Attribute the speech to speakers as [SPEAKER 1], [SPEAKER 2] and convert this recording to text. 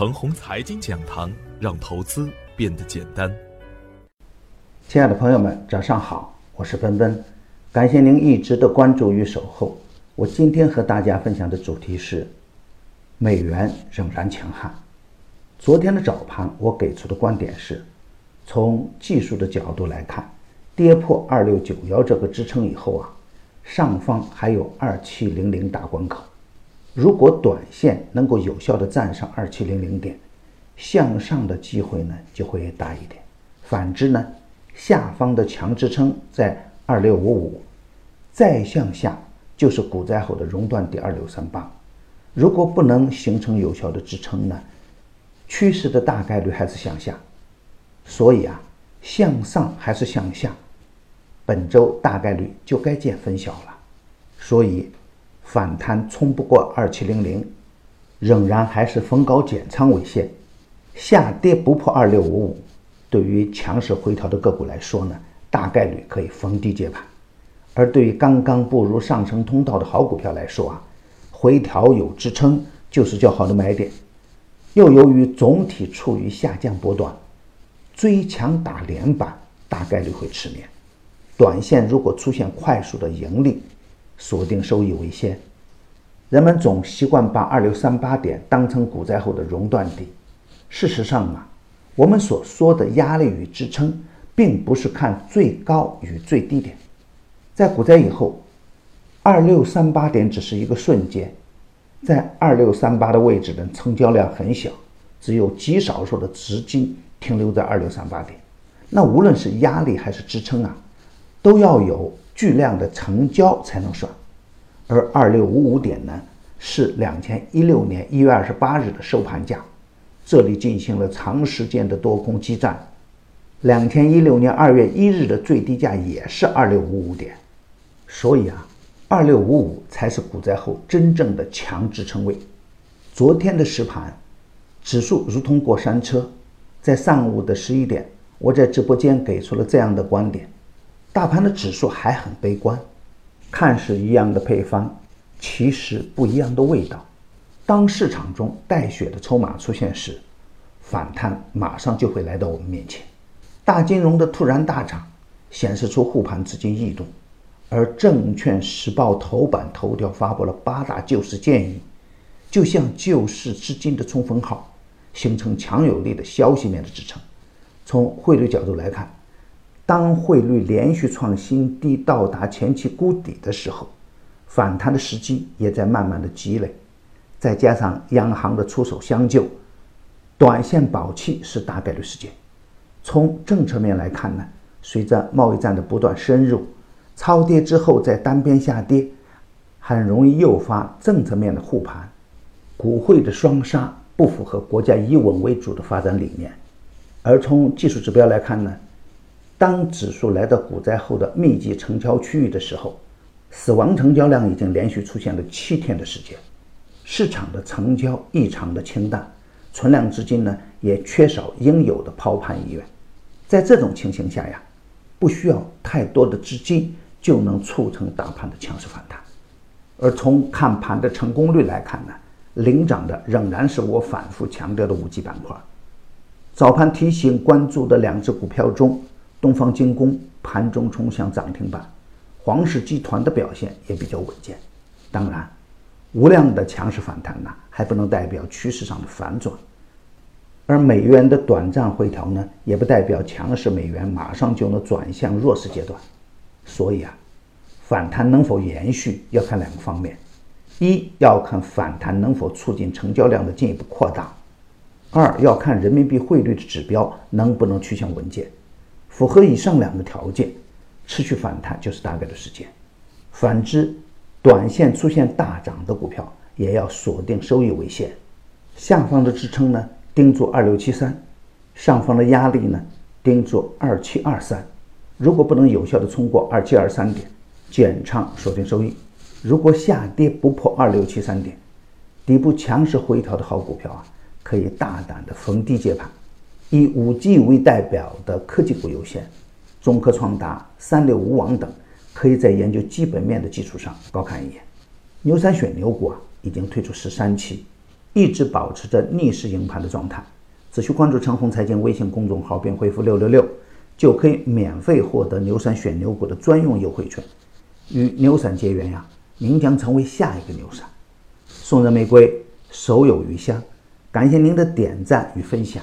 [SPEAKER 1] 程红财经讲堂，让投资变得简单。
[SPEAKER 2] 亲爱的朋友们，早上好，我是奔奔，感谢您一直的关注与守候。我今天和大家分享的主题是：美元仍然强悍。昨天的早盘，我给出的观点是，从技术的角度来看，跌破二六九幺这个支撑以后啊，上方还有二七零零大关口。如果短线能够有效的站上二七零零点，向上的机会呢就会大一点。反之呢，下方的强支撑在二六五五，再向下就是股灾后的熔断点二六三八。如果不能形成有效的支撑呢，趋势的大概率还是向下。所以啊，向上还是向下，本周大概率就该见分晓了。所以。反弹冲不过二七零零，仍然还是逢高减仓为先；下跌不破二六五五，对于强势回调的个股来说呢，大概率可以逢低接盘；而对于刚刚步入上升通道的好股票来说啊，回调有支撑就是较好的买点。又由于总体处于下降波段，追强打连板大概率会吃面。短线如果出现快速的盈利，锁定收益为先。人们总习惯把二六三八点当成股灾后的熔断底。事实上啊，我们所说的压力与支撑，并不是看最高与最低点。在股灾以后，二六三八点只是一个瞬间，在二六三八的位置的成交量很小，只有极少数的资金停留在二六三八点。那无论是压力还是支撑啊，都要有。巨量的成交才能算，而二六五五点呢是两千一六年一月二十八日的收盘价，这里进行了长时间的多空激战。两千一六年二月一日的最低价也是二六五五点，所以啊，二六五五才是股灾后真正的强支撑位。昨天的实盘，指数如同过山车，在上午的十一点，我在直播间给出了这样的观点。大盘的指数还很悲观，看似一样的配方，其实不一样的味道。当市场中带血的筹码出现时，反弹马上就会来到我们面前。大金融的突然大涨，显示出护盘资金异动，而证券时报头版头条发布了八大救市建议，就像救市资金的冲锋号，形成强有力的消息面的支撑。从汇率角度来看。当汇率连续创新低，到达前期谷底的时候，反弹的时机也在慢慢的积累。再加上央行的出手相救，短线保气是大概率事件。从政策面来看呢，随着贸易战的不断深入，超跌之后再单边下跌，很容易诱发政策面的护盘。股汇的双杀不符合国家以稳为主的发展理念。而从技术指标来看呢？当指数来到股灾后的密集成交区域的时候，死亡成交量已经连续出现了七天的时间，市场的成交异常的清淡，存量资金呢也缺少应有的抛盘意愿。在这种情形下呀，不需要太多的资金就能促成大盘的强势反弹。而从看盘的成功率来看呢，领涨的仍然是我反复强调的五 G 板块。早盘提醒关注的两只股票中。东方精工盘中冲向涨停板，黄氏集团的表现也比较稳健。当然，无量的强势反弹呢，还不能代表趋势上的反转。而美元的短暂回调呢，也不代表强势美元马上就能转向弱势阶段。所以啊，反弹能否延续，要看两个方面：一要看反弹能否促进成交量的进一步扩大；二要看人民币汇率的指标能不能趋向稳健。符合以上两个条件，持续反弹就是大概的时间。反之，短线出现大涨的股票也要锁定收益为先。下方的支撑呢，盯住二六七三；上方的压力呢，盯住二七二三。如果不能有效的冲过二七二三点，减仓锁定收益。如果下跌不破二六七三点，底部强势回调的好股票啊，可以大胆的逢低接盘。以五 G 为代表的科技股优先，中科创达、三六五网等，可以在研究基本面的基础上高看一眼。牛三选牛股啊，已经推出十三期，一直保持着逆势赢盘的状态。只需关注陈红财经微信公众号并回复六六六，就可以免费获得牛散选牛股的专用优惠券。与牛散结缘呀，您将成为下一个牛散。送人玫瑰，手有余香。感谢您的点赞与分享，